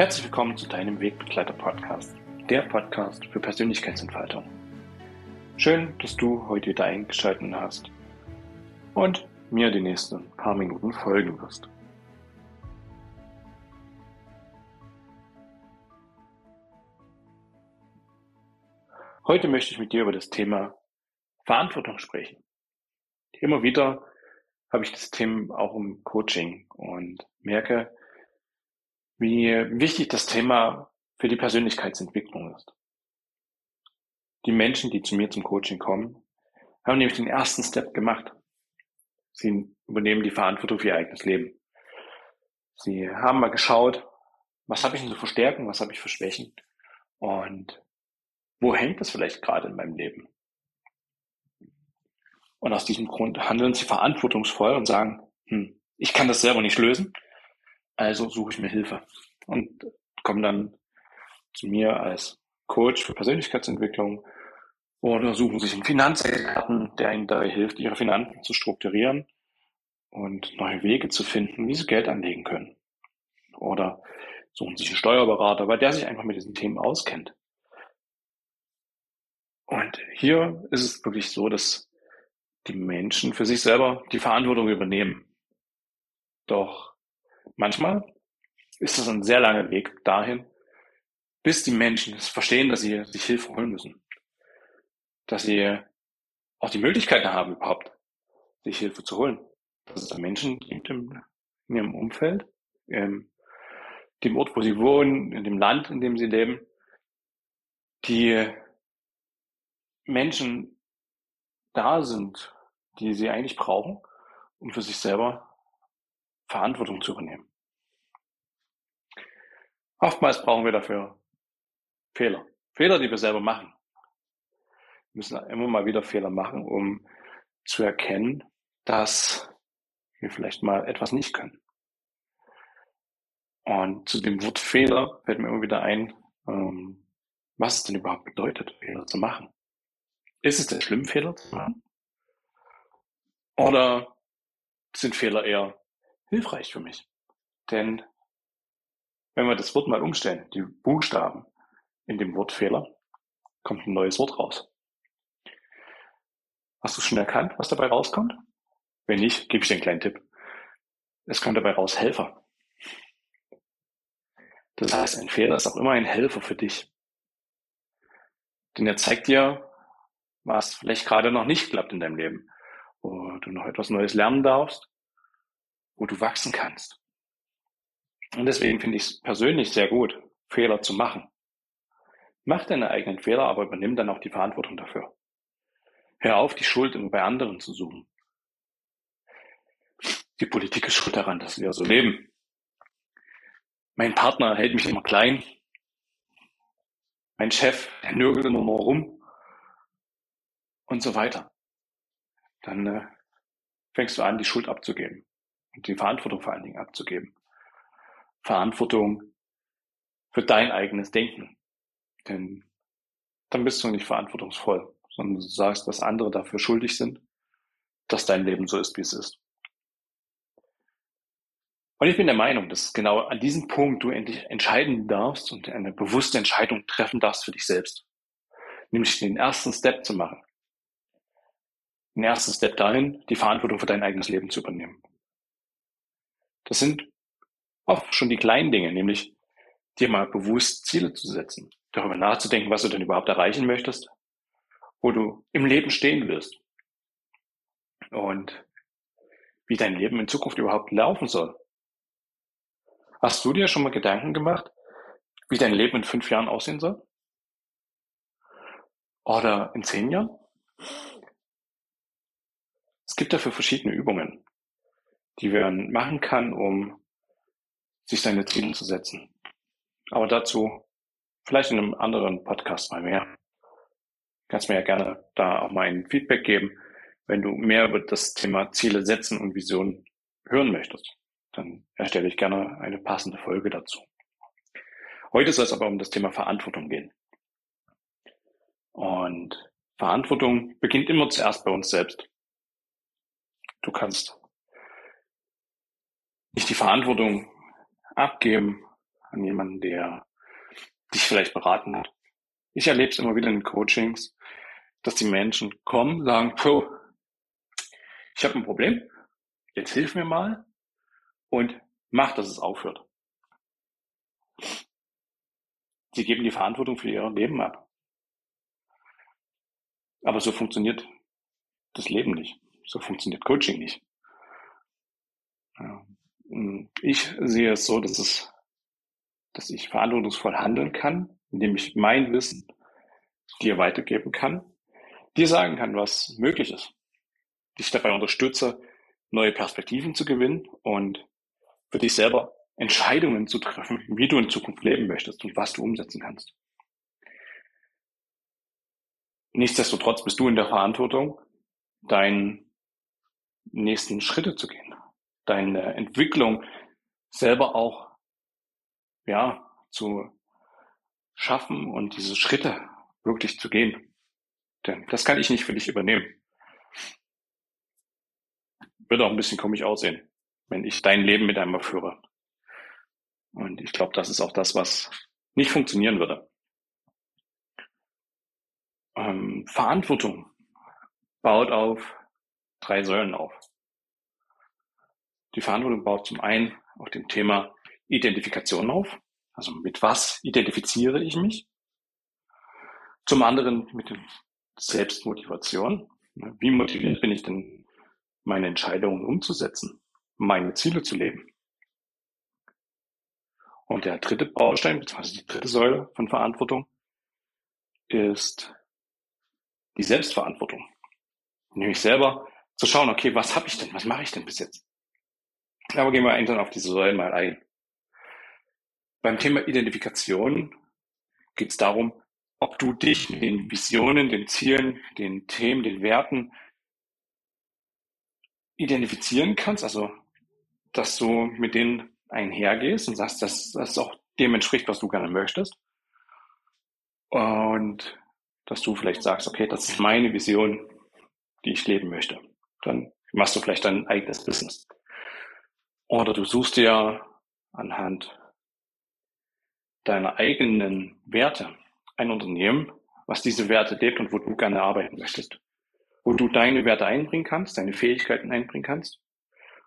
Herzlich willkommen zu deinem Wegbegleiter Podcast, der Podcast für Persönlichkeitsentfaltung. Schön, dass du heute wieder eingeschaltet hast und mir die nächsten paar Minuten folgen wirst. Heute möchte ich mit dir über das Thema Verantwortung sprechen. Immer wieder habe ich das Thema auch im Coaching und merke, wie wichtig das Thema für die Persönlichkeitsentwicklung ist. Die Menschen, die zu mir zum Coaching kommen, haben nämlich den ersten Step gemacht. Sie übernehmen die Verantwortung für ihr eigenes Leben. Sie haben mal geschaut, was habe ich denn für Stärken, was habe ich für Schwächen und wo hängt das vielleicht gerade in meinem Leben? Und aus diesem Grund handeln sie verantwortungsvoll und sagen, hm, ich kann das selber nicht lösen, also suche ich mir Hilfe und komme dann zu mir als Coach für Persönlichkeitsentwicklung oder suchen sich einen Finanzexperten, der ihnen dabei hilft, ihre Finanzen zu strukturieren und neue Wege zu finden, wie sie Geld anlegen können. Oder suchen sich einen Steuerberater, weil der sich einfach mit diesen Themen auskennt. Und hier ist es wirklich so, dass die Menschen für sich selber die Verantwortung übernehmen. Doch Manchmal ist es ein sehr langer Weg dahin, bis die Menschen verstehen, dass sie sich Hilfe holen müssen. Dass sie auch die Möglichkeiten haben, überhaupt sich Hilfe zu holen. Dass es da Menschen gibt in ihrem Umfeld, in dem Ort, wo sie wohnen, in dem Land, in dem sie leben, die Menschen da sind, die sie eigentlich brauchen, um für sich selber Verantwortung zu übernehmen. Oftmals brauchen wir dafür Fehler. Fehler, die wir selber machen. Wir müssen immer mal wieder Fehler machen, um zu erkennen, dass wir vielleicht mal etwas nicht können. Und zu dem Wort Fehler fällt mir immer wieder ein, ähm, was es denn überhaupt bedeutet, Fehler zu machen. Ist es denn schlimm, Fehler zu machen? Oder sind Fehler eher hilfreich für mich. Denn wenn wir das Wort mal umstellen, die Buchstaben in dem Wort Fehler, kommt ein neues Wort raus. Hast du schon erkannt, was dabei rauskommt? Wenn nicht, gebe ich dir einen kleinen Tipp. Es kommt dabei raus Helfer. Das heißt, ein Fehler ist auch immer ein Helfer für dich. Denn er zeigt dir, was vielleicht gerade noch nicht klappt in deinem Leben, wo du noch etwas Neues lernen darfst wo du wachsen kannst. Und deswegen finde ich es persönlich sehr gut, Fehler zu machen. Mach deine eigenen Fehler, aber übernimm dann auch die Verantwortung dafür. Hör auf, die Schuld immer bei anderen zu suchen. Die Politik ist schuld daran, dass wir so leben. Mein Partner hält mich immer klein. Mein Chef, der nörgelt immer nur rum. Und so weiter. Dann äh, fängst du an, die Schuld abzugeben und die Verantwortung vor allen Dingen abzugeben. Verantwortung für dein eigenes Denken. Denn dann bist du nicht verantwortungsvoll, sondern du sagst, dass andere dafür schuldig sind, dass dein Leben so ist, wie es ist. Und ich bin der Meinung, dass genau an diesem Punkt du endlich entscheiden darfst und eine bewusste Entscheidung treffen darfst für dich selbst. Nämlich den ersten Step zu machen. Den ersten Step dahin, die Verantwortung für dein eigenes Leben zu übernehmen. Das sind oft schon die kleinen Dinge, nämlich dir mal bewusst Ziele zu setzen, darüber nachzudenken, was du denn überhaupt erreichen möchtest, wo du im Leben stehen willst und wie dein Leben in Zukunft überhaupt laufen soll. Hast du dir schon mal Gedanken gemacht, wie dein Leben in fünf Jahren aussehen soll? Oder in zehn Jahren? Es gibt dafür verschiedene Übungen die man machen kann, um sich seine Ziele zu setzen. Aber dazu vielleicht in einem anderen Podcast mal mehr. Kannst mir ja gerne da auch mal ein Feedback geben, wenn du mehr über das Thema Ziele setzen und Visionen hören möchtest. Dann erstelle ich gerne eine passende Folge dazu. Heute soll es aber um das Thema Verantwortung gehen. Und Verantwortung beginnt immer zuerst bei uns selbst. Du kannst nicht die Verantwortung abgeben an jemanden, der dich vielleicht beraten hat. Ich erlebe es immer wieder in Coachings, dass die Menschen kommen, sagen, Pro, ich habe ein Problem, jetzt hilf mir mal und mach, dass es aufhört. Sie geben die Verantwortung für ihr Leben ab. Aber so funktioniert das Leben nicht. So funktioniert Coaching nicht. Ich sehe es so, dass es, dass ich verantwortungsvoll handeln kann, indem ich mein Wissen dir weitergeben kann, dir sagen kann, was möglich ist, dich dabei unterstütze, neue Perspektiven zu gewinnen und für dich selber Entscheidungen zu treffen, wie du in Zukunft leben möchtest und was du umsetzen kannst. Nichtsdestotrotz bist du in der Verantwortung, deinen nächsten Schritte zu gehen, deine Entwicklung selber auch ja zu schaffen und diese Schritte wirklich zu gehen. Denn das kann ich nicht für dich übernehmen. Wird auch ein bisschen komisch aussehen, wenn ich dein Leben mit einmal führe. Und ich glaube, das ist auch das, was nicht funktionieren würde. Ähm, Verantwortung baut auf drei Säulen auf. Die Verantwortung baut zum einen auf dem Thema Identifikation auf. Also mit was identifiziere ich mich? Zum anderen mit der Selbstmotivation. Wie motiviert bin ich denn, meine Entscheidungen umzusetzen, meine Ziele zu leben? Und der dritte Baustein, beziehungsweise die dritte Säule von Verantwortung, ist die Selbstverantwortung. Nämlich selber zu schauen, okay, was habe ich denn, was mache ich denn bis jetzt? Aber gehen wir einzeln auf diese Säulen mal ein. Beim Thema Identifikation geht es darum, ob du dich mit den Visionen, den Zielen, den Themen, den Werten identifizieren kannst, also dass du mit denen einhergehst und sagst, dass das auch dem entspricht, was du gerne möchtest. Und dass du vielleicht sagst, okay, das ist meine Vision, die ich leben möchte. Dann machst du vielleicht dein eigenes Business. Oder du suchst dir anhand deiner eigenen Werte ein Unternehmen, was diese Werte lebt und wo du gerne arbeiten möchtest. Wo du deine Werte einbringen kannst, deine Fähigkeiten einbringen kannst,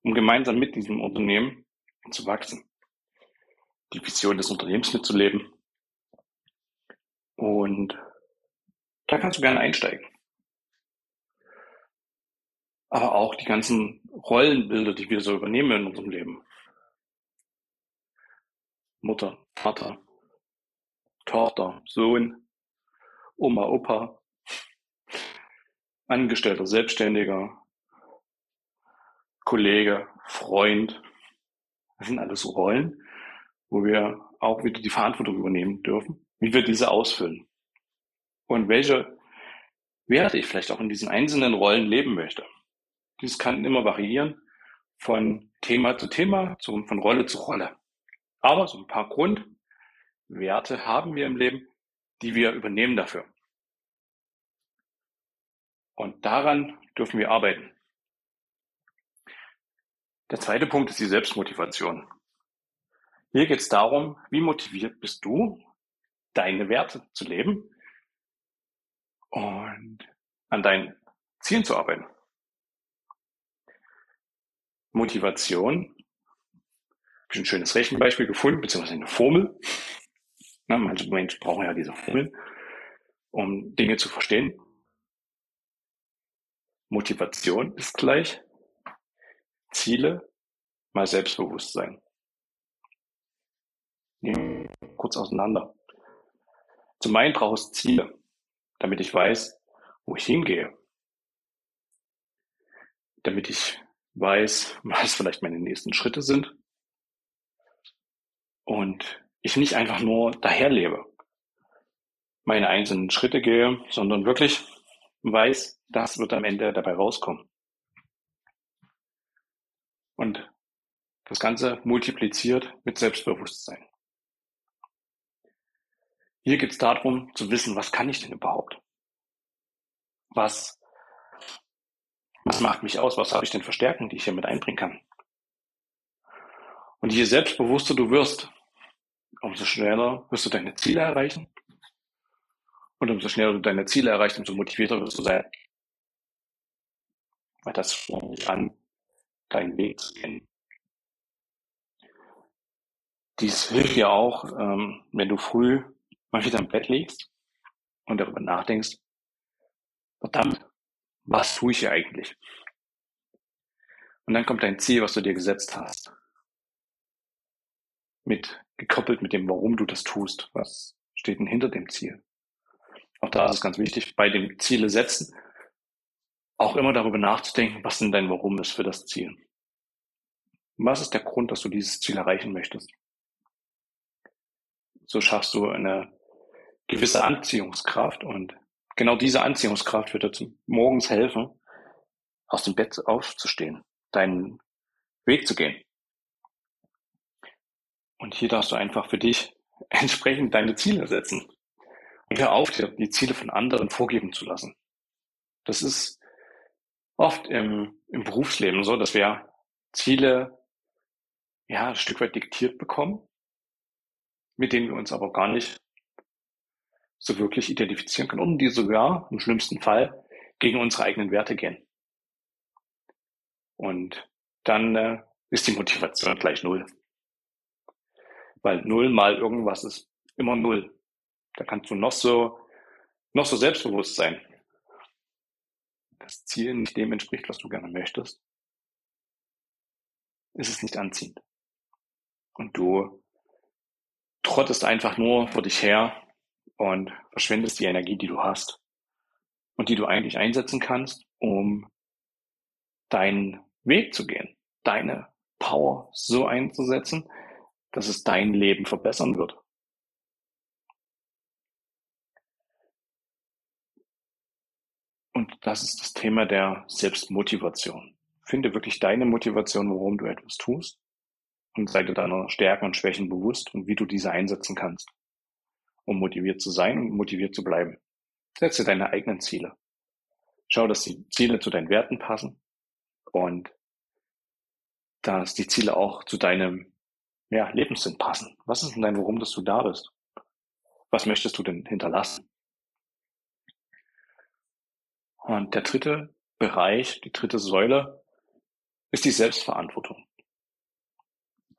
um gemeinsam mit diesem Unternehmen zu wachsen, die Vision des Unternehmens mitzuleben. Und da kannst du gerne einsteigen. Aber auch die ganzen Rollenbilder, die wir so übernehmen in unserem Leben. Mutter, Vater, Tochter, Sohn, Oma, Opa, Angestellter, Selbstständiger, Kollege, Freund, das sind alles Rollen, wo wir auch wieder die Verantwortung übernehmen dürfen, wie wir diese ausfüllen. Und welche Werte ich vielleicht auch in diesen einzelnen Rollen leben möchte. Dies kann immer variieren von Thema zu Thema, von Rolle zu Rolle. Aber so ein paar Grundwerte haben wir im Leben, die wir übernehmen dafür. Und daran dürfen wir arbeiten. Der zweite Punkt ist die Selbstmotivation. Hier geht es darum, wie motiviert bist du, deine Werte zu leben und an deinen Zielen zu arbeiten. Motivation, habe ein schönes Rechenbeispiel gefunden, beziehungsweise eine Formel. Na, manche Menschen brauchen ja diese Formel, um Dinge zu verstehen. Motivation ist gleich Ziele mal Selbstbewusstsein. Nehmen kurz auseinander. Zum einen brauche ich Ziele, damit ich weiß, wo ich hingehe. Damit ich weiß, was vielleicht meine nächsten Schritte sind. Und ich nicht einfach nur daherlebe, meine einzelnen Schritte gehe, sondern wirklich weiß, das wird am Ende dabei rauskommen. Und das Ganze multipliziert mit Selbstbewusstsein. Hier geht es darum zu wissen, was kann ich denn überhaupt? Was, was macht mich aus? Was habe ich denn für Stärken, die ich hier mit einbringen kann? Und je selbstbewusster du wirst, umso schneller wirst du deine Ziele erreichen. Und umso schneller du deine Ziele erreichst, umso motivierter wirst du sein. Weil das spornt an, deinen Weg zu gehen. Dies hilft dir auch, ähm, wenn du früh mal wieder im Bett liegst und darüber nachdenkst, verdammt, was tue ich hier eigentlich? Und dann kommt dein Ziel, was du dir gesetzt hast. Mit, gekoppelt mit dem, warum du das tust. Was steht denn hinter dem Ziel? Auch da ist es ganz wichtig, bei dem Ziele setzen, auch immer darüber nachzudenken, was denn dein Warum ist für das Ziel. Was ist der Grund, dass du dieses Ziel erreichen möchtest? So schaffst du eine gewisse Anziehungskraft und genau diese Anziehungskraft wird dir morgens helfen, aus dem Bett aufzustehen, deinen Weg zu gehen. Und hier darfst du einfach für dich entsprechend deine Ziele setzen. Und hör auf, dir die Ziele von anderen vorgeben zu lassen. Das ist oft im, im Berufsleben so, dass wir Ziele ja ein Stück weit diktiert bekommen, mit denen wir uns aber gar nicht so wirklich identifizieren können und die sogar im schlimmsten Fall gegen unsere eigenen Werte gehen. Und dann äh, ist die Motivation gleich null. Weil null mal irgendwas ist immer null. Da kannst du noch so, noch so selbstbewusst sein. Das Ziel nicht dem entspricht, was du gerne möchtest, ist es nicht anziehend. Und du trottest einfach nur vor dich her und verschwendest die Energie, die du hast und die du eigentlich einsetzen kannst, um deinen Weg zu gehen, deine Power so einzusetzen, dass es dein Leben verbessern wird. Und das ist das Thema der Selbstmotivation. Finde wirklich deine Motivation, warum du etwas tust und sei dir deiner Stärken und Schwächen bewusst und wie du diese einsetzen kannst, um motiviert zu sein und motiviert zu bleiben. Setze deine eigenen Ziele. Schau, dass die Ziele zu deinen Werten passen und dass die Ziele auch zu deinem ja, Lebenssinn passen. Was ist denn dein Warum, dass du da bist? Was möchtest du denn hinterlassen? Und der dritte Bereich, die dritte Säule, ist die Selbstverantwortung.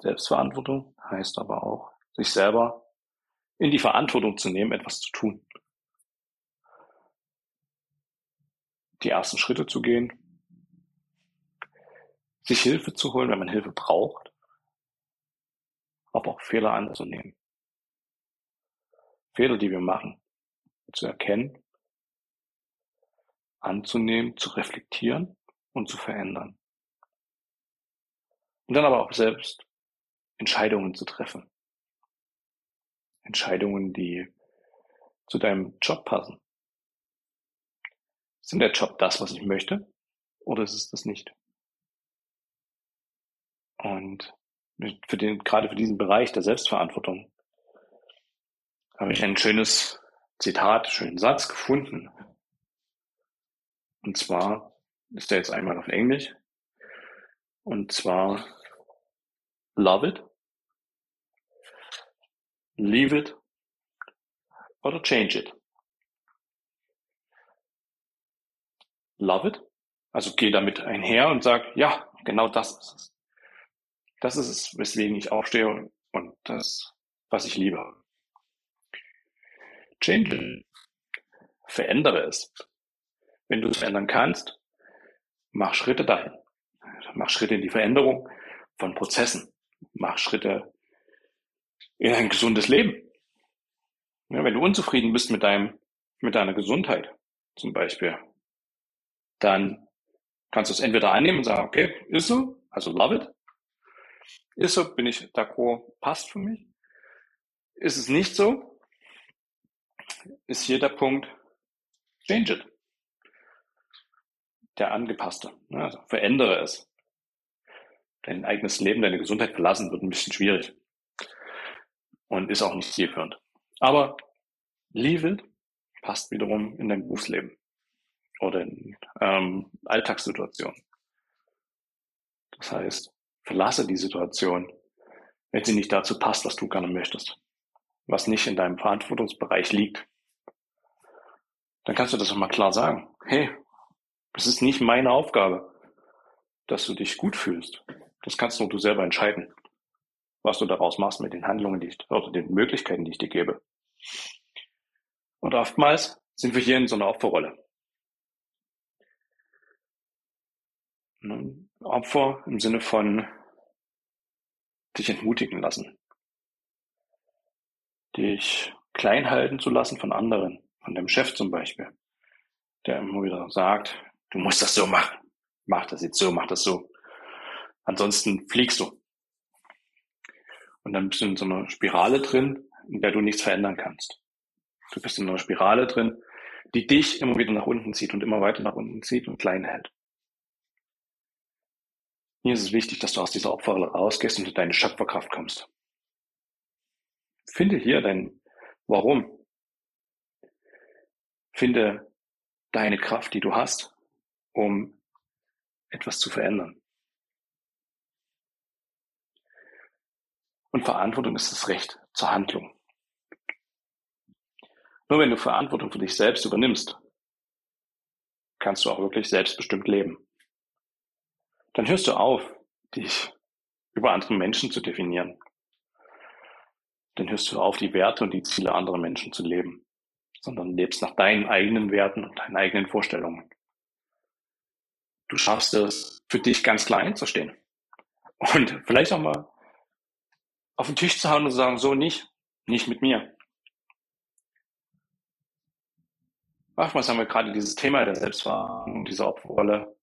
Selbstverantwortung heißt aber auch, sich selber in die Verantwortung zu nehmen, etwas zu tun. Die ersten Schritte zu gehen, sich Hilfe zu holen, wenn man Hilfe braucht, aber auch Fehler anzunehmen. Fehler, die wir machen, zu erkennen anzunehmen, zu reflektieren und zu verändern. Und dann aber auch selbst Entscheidungen zu treffen. Entscheidungen, die zu deinem Job passen. Denn der Job das, was ich möchte? Oder ist es das nicht? Und für den, gerade für diesen Bereich der Selbstverantwortung habe ich ein schönes Zitat, schönen Satz gefunden und zwar ist der jetzt einmal auf Englisch. Und zwar love it, leave it oder change it. Love it, also geh damit einher und sag, ja, genau das ist es. Das ist es, weswegen ich aufstehe und das, was ich liebe. Change it. Verändere es. Wenn du es ändern kannst, mach Schritte dahin. Mach Schritte in die Veränderung von Prozessen. Mach Schritte in ein gesundes Leben. Ja, wenn du unzufrieden bist mit deinem, mit deiner Gesundheit, zum Beispiel, dann kannst du es entweder annehmen und sagen, okay, ist so, also love it. Ist so, bin ich d'accord, passt für mich. Ist es nicht so, ist hier der Punkt, change it der angepasste. Ne? Also verändere es. Dein eigenes Leben, deine Gesundheit verlassen wird ein bisschen schwierig. Und ist auch nicht zielführend. Aber leave it passt wiederum in dein Berufsleben oder in ähm, Alltagssituationen. Das heißt, verlasse die Situation, wenn sie nicht dazu passt, was du gerne möchtest. was nicht in deinem Verantwortungsbereich liegt, dann kannst du das auch mal klar sagen. Hey, es ist nicht meine Aufgabe, dass du dich gut fühlst. Das kannst nur du selber entscheiden, was du daraus machst mit den Handlungen, die ich, oder den Möglichkeiten, die ich dir gebe. Und oftmals sind wir hier in so einer Opferrolle. Ne? Opfer im Sinne von dich entmutigen lassen, dich klein halten zu lassen von anderen, von deinem Chef zum Beispiel, der immer wieder sagt, du musst das so machen, mach das jetzt so, mach das so. Ansonsten fliegst du. Und dann bist du in so einer Spirale drin, in der du nichts verändern kannst. Du bist in einer Spirale drin, die dich immer wieder nach unten zieht und immer weiter nach unten zieht und klein hält. Hier ist es wichtig, dass du aus dieser Opferrolle rausgehst und in deine Schöpferkraft kommst. Finde hier dein Warum. Finde deine Kraft, die du hast, um etwas zu verändern. Und Verantwortung ist das Recht zur Handlung. Nur wenn du Verantwortung für dich selbst übernimmst, kannst du auch wirklich selbstbestimmt leben. Dann hörst du auf, dich über andere Menschen zu definieren. Dann hörst du auf, die Werte und die Ziele anderer Menschen zu leben, sondern lebst nach deinen eigenen Werten und deinen eigenen Vorstellungen. Du schaffst es, für dich ganz klar einzustehen. Und vielleicht auch mal auf den Tisch zu hauen und zu sagen, so nicht, nicht mit mir. Oftmals haben wir gerade dieses Thema der Selbstverantwortung, dieser Opferrolle,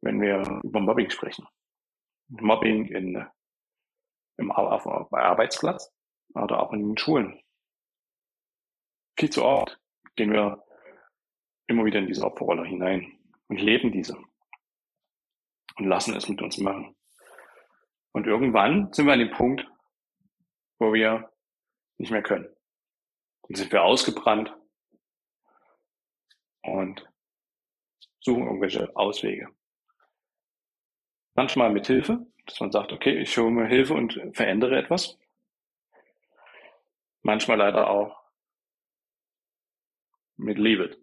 wenn wir über Mobbing sprechen. Mobbing in, im auf, auf, Arbeitsplatz oder auch in den Schulen. Viel zu oft gehen wir immer wieder in diese Opferrolle hinein und leben diese und lassen es mit uns machen. Und irgendwann sind wir an dem Punkt, wo wir nicht mehr können. Dann sind wir ausgebrannt und suchen irgendwelche Auswege. Manchmal mit Hilfe, dass man sagt, okay, ich hole mir Hilfe und verändere etwas. Manchmal leider auch mit Leave it.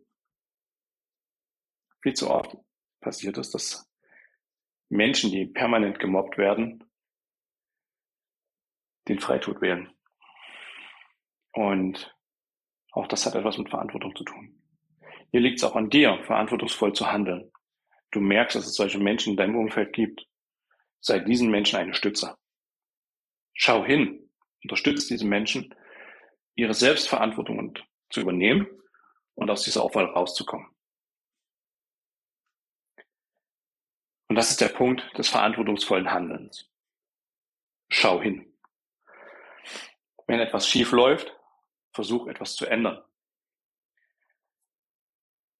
Viel zu oft passiert es, dass Menschen, die permanent gemobbt werden, den Freitod wählen. Und auch das hat etwas mit Verantwortung zu tun. Hier liegt es auch an dir, verantwortungsvoll zu handeln. Du merkst, dass es solche Menschen in deinem Umfeld gibt. Sei diesen Menschen eine Stütze. Schau hin, unterstütze diese Menschen, ihre Selbstverantwortung zu übernehmen und aus dieser Aufwahl rauszukommen. Und das ist der Punkt des verantwortungsvollen Handelns. Schau hin. Wenn etwas schief läuft, versuch etwas zu ändern.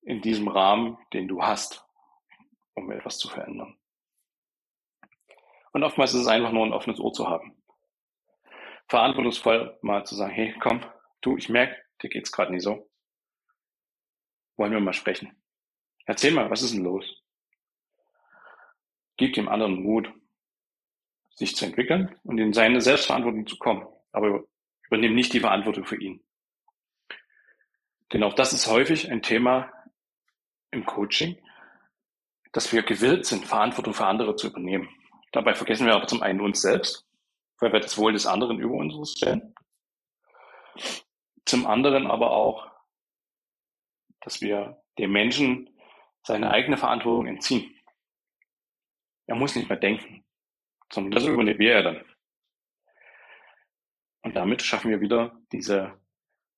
In diesem Rahmen, den du hast, um etwas zu verändern. Und oftmals ist es einfach nur ein offenes Ohr zu haben. Verantwortungsvoll mal zu sagen, hey, komm, du, ich merke, dir geht's gerade nicht so. Wollen wir mal sprechen? Erzähl mal, was ist denn los? Gib dem anderen Mut, sich zu entwickeln und in seine Selbstverantwortung zu kommen. Aber übernimm nicht die Verantwortung für ihn. Denn auch das ist häufig ein Thema im Coaching, dass wir gewillt sind, Verantwortung für andere zu übernehmen. Dabei vergessen wir aber zum einen uns selbst, weil wir das Wohl des anderen über uns stellen. Zum anderen aber auch, dass wir dem Menschen seine eigene Verantwortung entziehen. Er muss nicht mehr denken, sondern das übernehmen wir ja dann. Und damit schaffen wir wieder diese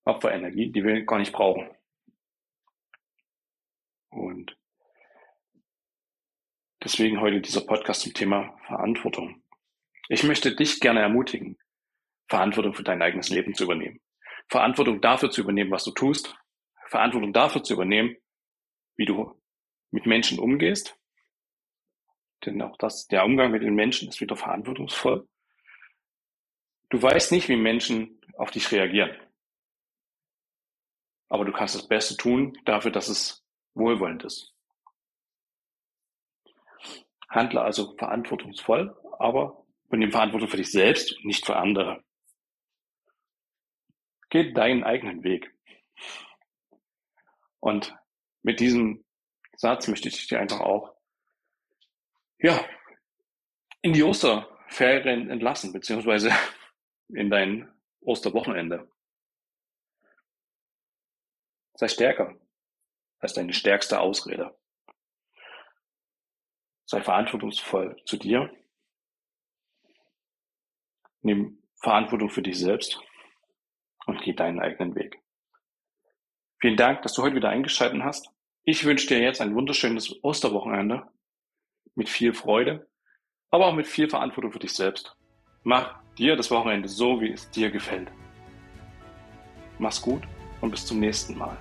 Opferenergie, die wir gar nicht brauchen. Und deswegen heute dieser Podcast zum Thema Verantwortung. Ich möchte dich gerne ermutigen, Verantwortung für dein eigenes Leben zu übernehmen. Verantwortung dafür zu übernehmen, was du tust. Verantwortung dafür zu übernehmen, wie du mit Menschen umgehst. Denn auch das, der Umgang mit den Menschen ist wieder verantwortungsvoll. Du weißt nicht, wie Menschen auf dich reagieren. Aber du kannst das Beste tun dafür, dass es wohlwollend ist. Handle also verantwortungsvoll, aber übernimm Verantwortung für dich selbst nicht für andere. Geh deinen eigenen Weg. Und mit diesem Satz möchte ich dir einfach auch, ja, in die Osterferien entlassen, beziehungsweise in dein Osterwochenende. Sei stärker als deine stärkste Ausrede. Sei verantwortungsvoll zu dir. Nimm Verantwortung für dich selbst und geh deinen eigenen Weg. Vielen Dank, dass du heute wieder eingeschaltet hast. Ich wünsche dir jetzt ein wunderschönes Osterwochenende mit viel Freude, aber auch mit viel Verantwortung für dich selbst. Mach dir das Wochenende so, wie es dir gefällt. Mach's gut und bis zum nächsten Mal.